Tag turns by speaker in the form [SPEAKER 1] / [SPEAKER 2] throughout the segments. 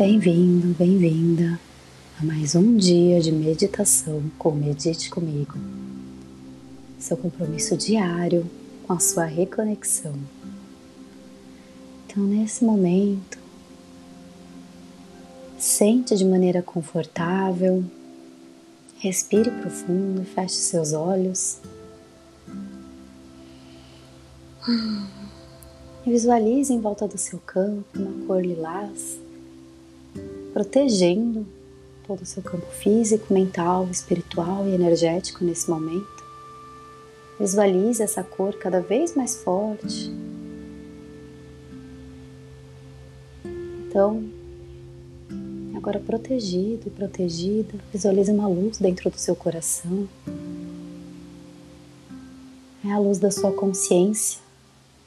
[SPEAKER 1] Bem-vindo, bem-vinda a mais um dia de meditação com Medite Comigo. Seu compromisso diário com a sua reconexão. Então, nesse momento, sente de maneira confortável, respire profundo, feche seus olhos. E visualize em volta do seu campo uma cor lilás protegendo todo o seu campo físico, mental, espiritual e energético nesse momento. Visualize essa cor cada vez mais forte. Então, agora protegido e protegida, visualize uma luz dentro do seu coração. É a luz da sua consciência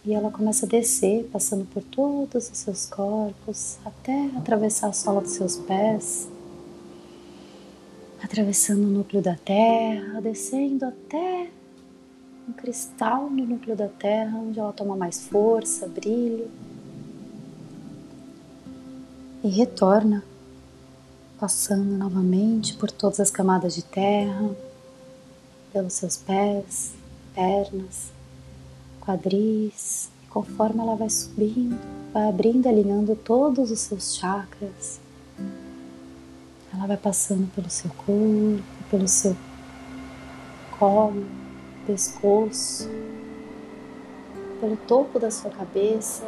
[SPEAKER 1] e ela começa a descer, passando por todos os seus corpos, até atravessar a sola dos seus pés, atravessando o núcleo da Terra, descendo até um cristal no núcleo da Terra, onde ela toma mais força, brilho, e retorna, passando novamente por todas as camadas de terra, pelos seus pés, pernas, quadris, e conforme ela vai subindo, vai abrindo, alinhando todos os seus chakras. Ela vai passando pelo seu corpo, pelo seu colo, pescoço, pelo topo da sua cabeça.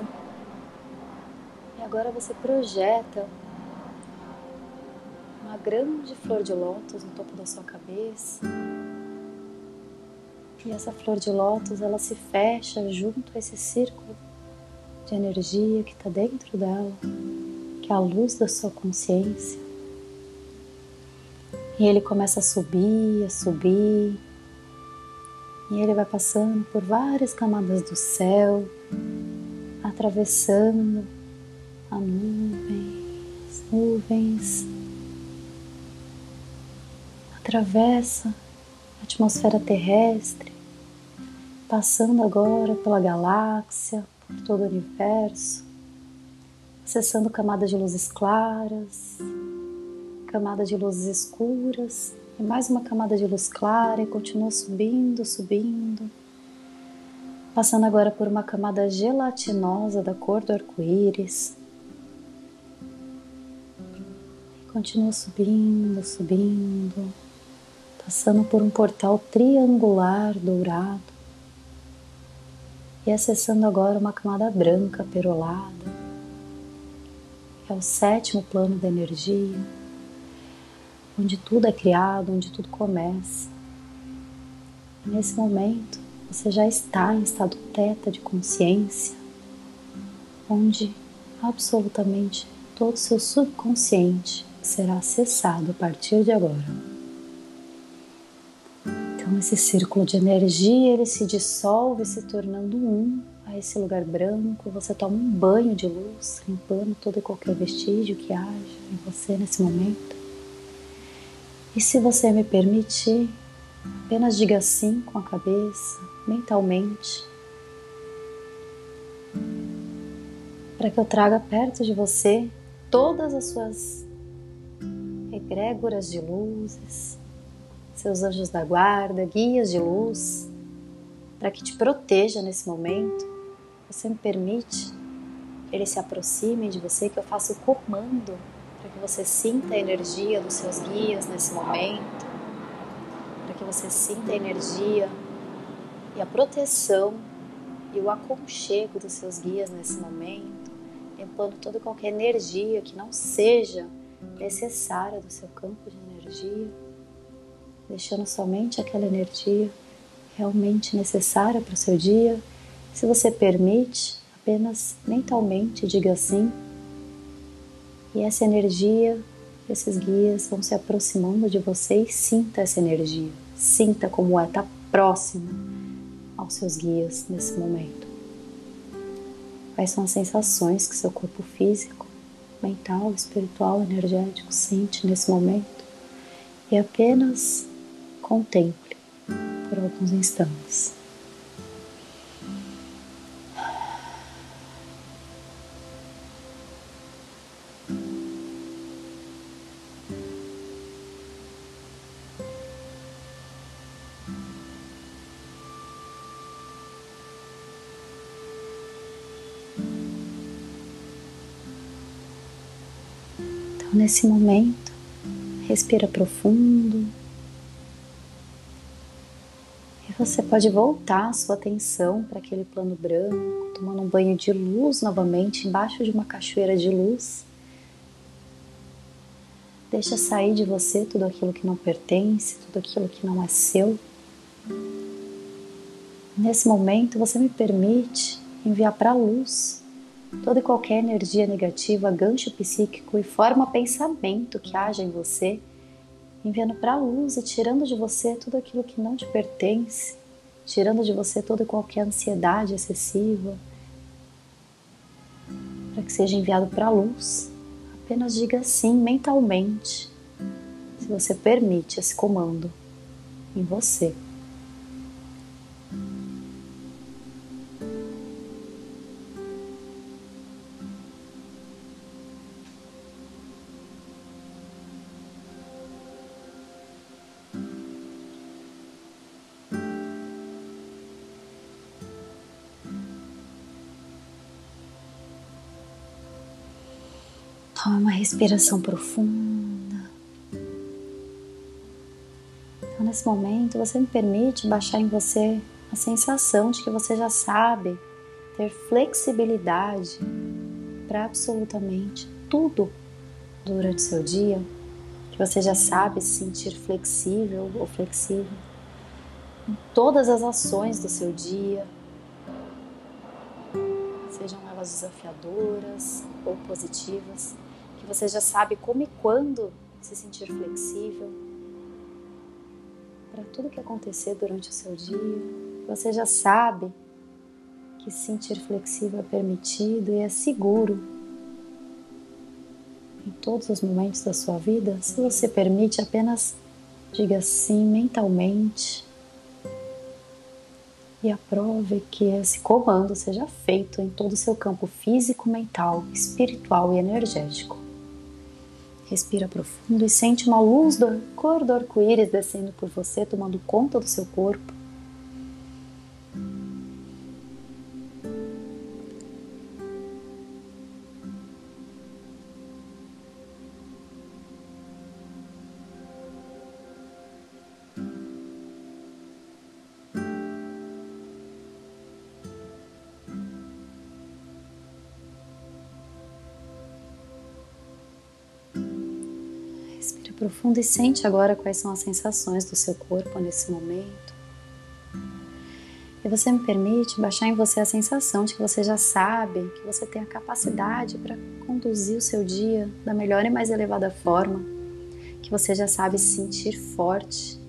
[SPEAKER 1] E agora você projeta uma grande flor de lótus no topo da sua cabeça e essa flor de lótus ela se fecha junto a esse círculo de energia que está dentro dela, que é a luz da sua consciência. E ele começa a subir, a subir, e ele vai passando por várias camadas do céu, atravessando a nuvem, as nuvens, atravessa a atmosfera terrestre, passando agora pela galáxia, por todo o universo, acessando camadas de luzes claras, camada de luzes escuras e mais uma camada de luz clara e continua subindo, subindo, passando agora por uma camada gelatinosa da cor do arco-íris. Continua subindo, subindo, passando por um portal triangular dourado e acessando agora uma camada branca perolada, é o sétimo plano da energia, onde tudo é criado, onde tudo começa. E nesse momento, você já está em estado teta de consciência, onde absolutamente todo o seu subconsciente será acessado a partir de agora. Então esse círculo de energia ele se dissolve, se tornando um a esse lugar branco. Você toma um banho de luz, limpando todo e qualquer vestígio que haja em você nesse momento. E se você me permitir, apenas diga sim com a cabeça, mentalmente, para que eu traga perto de você todas as suas egrégoras de luzes, seus anjos da guarda, guias de luz, para que te proteja nesse momento. Você me permite que eles se aproximem de você, que eu faça o comando para que você sinta a energia dos seus guias nesse momento, para que você sinta a energia e a proteção e o aconchego dos seus guias nesse momento, limpando toda qualquer energia que não seja necessária do seu campo de energia deixando somente aquela energia realmente necessária para o seu dia. Se você permite, apenas mentalmente diga assim. E essa energia, esses guias vão se aproximando de você e sinta essa energia. Sinta como é estar tá próximo aos seus guias nesse momento. Quais são as sensações que seu corpo físico, mental, espiritual, energético sente nesse momento? E apenas Contemple por alguns instantes. Então, nesse momento, respira profundo. Você pode voltar a sua atenção para aquele plano branco, tomando um banho de luz novamente embaixo de uma cachoeira de luz. Deixa sair de você tudo aquilo que não pertence, tudo aquilo que não é seu. Nesse momento, você me permite enviar para a luz toda e qualquer energia negativa, gancho psíquico e forma pensamento que haja em você, enviando para a luz e tirando de você tudo aquilo que não te pertence, tirando de você toda e qualquer ansiedade excessiva, para que seja enviado para a luz. Apenas diga sim mentalmente, se você permite esse comando em você. Uma respiração profunda. Então, nesse momento, você me permite baixar em você a sensação de que você já sabe ter flexibilidade para absolutamente tudo durante o seu dia, que você já sabe se sentir flexível ou flexível em todas as ações do seu dia, sejam elas desafiadoras ou positivas que você já sabe como e quando se sentir flexível para tudo que acontecer durante o seu dia. Você já sabe que se sentir flexível é permitido e é seguro em todos os momentos da sua vida. Se você permite, apenas diga sim mentalmente e aprove que esse comando seja feito em todo o seu campo físico, mental, espiritual e energético. Respira profundo e sente uma luz da cor do arco-íris descendo por você, tomando conta do seu corpo. Profundo e sente agora quais são as sensações do seu corpo nesse momento. E você me permite baixar em você a sensação de que você já sabe, que você tem a capacidade para conduzir o seu dia da melhor e mais elevada forma, que você já sabe se sentir forte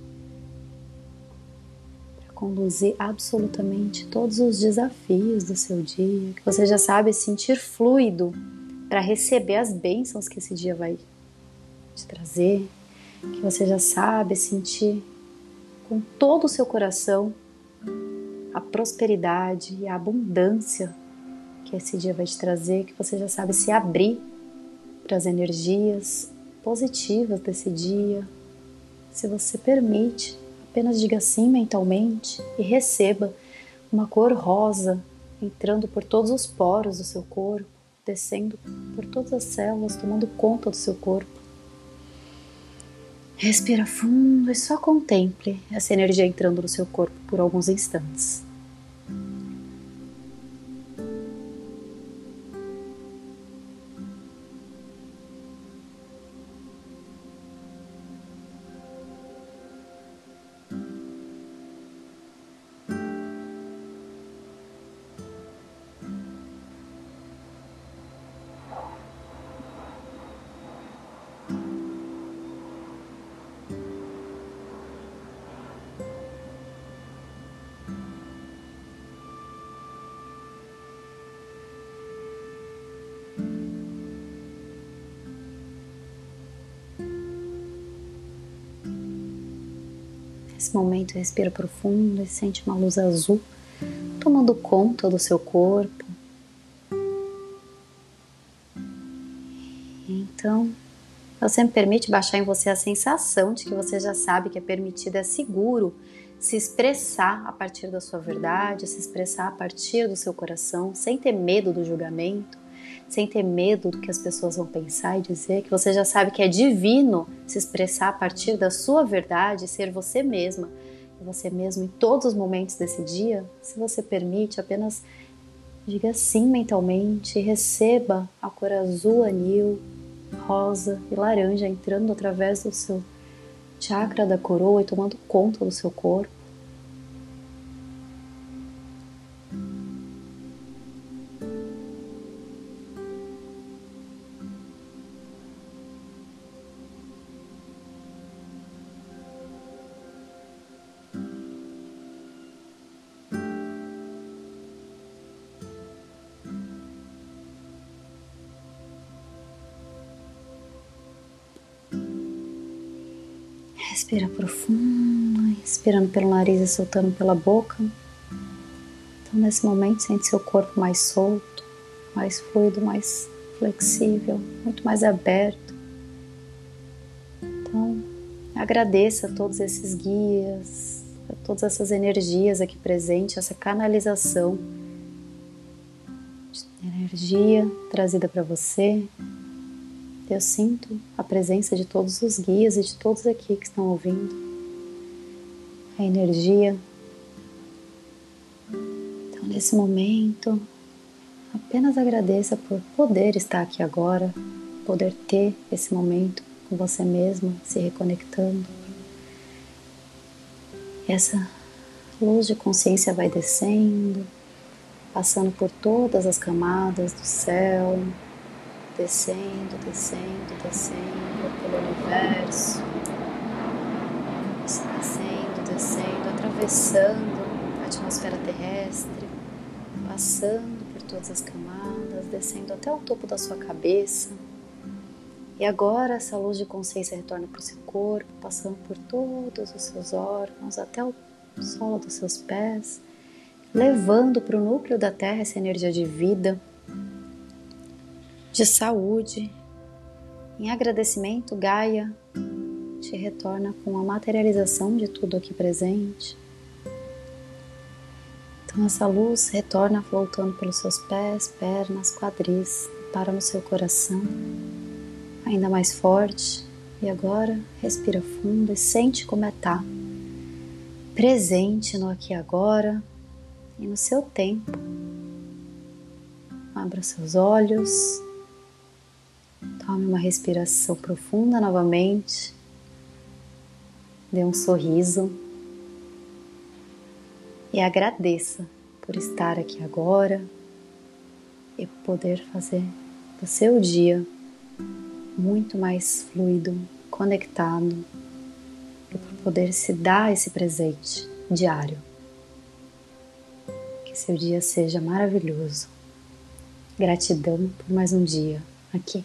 [SPEAKER 1] para conduzir absolutamente todos os desafios do seu dia, que você já sabe se sentir fluido para receber as bênçãos que esse dia vai te trazer, que você já sabe sentir com todo o seu coração a prosperidade e a abundância que esse dia vai te trazer, que você já sabe se abrir para as energias positivas desse dia. Se você permite, apenas diga sim mentalmente e receba uma cor rosa entrando por todos os poros do seu corpo, descendo por todas as células, tomando conta do seu corpo. Respira fundo e só contemple essa energia entrando no seu corpo por alguns instantes. Nesse momento, respira profundo e sente uma luz azul tomando conta do seu corpo. Então, você me permite baixar em você a sensação de que você já sabe que é permitido, é seguro se expressar a partir da sua verdade, se expressar a partir do seu coração, sem ter medo do julgamento, sem ter medo do que as pessoas vão pensar e dizer, que você já sabe que é divino se expressar a partir da sua verdade, ser você mesma, você mesmo em todos os momentos desse dia, se você permite, apenas diga sim mentalmente, receba a cor azul, anil, rosa e laranja entrando através do seu chakra da coroa e tomando conta do seu corpo. Respira profundo, inspirando pelo nariz e soltando pela boca. Então, nesse momento, sente seu corpo mais solto, mais fluido, mais flexível, muito mais aberto. Então, agradeça a todos esses guias, a todas essas energias aqui presentes, essa canalização de energia trazida para você, eu sinto a presença de todos os guias e de todos aqui que estão ouvindo. A energia. Então, nesse momento, apenas agradeça por poder estar aqui agora, poder ter esse momento com você mesma, se reconectando. E essa luz de consciência vai descendo, passando por todas as camadas do céu, descendo, descendo, descendo pelo universo, descendo, descendo, atravessando a atmosfera terrestre, passando por todas as camadas, descendo até o topo da sua cabeça. E agora essa luz de consciência retorna para o seu corpo, passando por todos os seus órgãos, até o solo dos seus pés, levando para o núcleo da Terra essa energia de vida de saúde. Em agradecimento, Gaia te retorna com a materialização de tudo aqui presente. Então, essa luz retorna voltando pelos seus pés, pernas, quadris, para no seu coração, ainda mais forte. E agora, respira fundo e sente como é estar tá. presente no aqui e agora e no seu tempo. Abra seus olhos Tome uma respiração profunda novamente. Dê um sorriso. E agradeça por estar aqui agora e poder fazer do seu dia muito mais fluido, conectado e por poder se dar esse presente diário. Que seu dia seja maravilhoso. Gratidão por mais um dia aqui.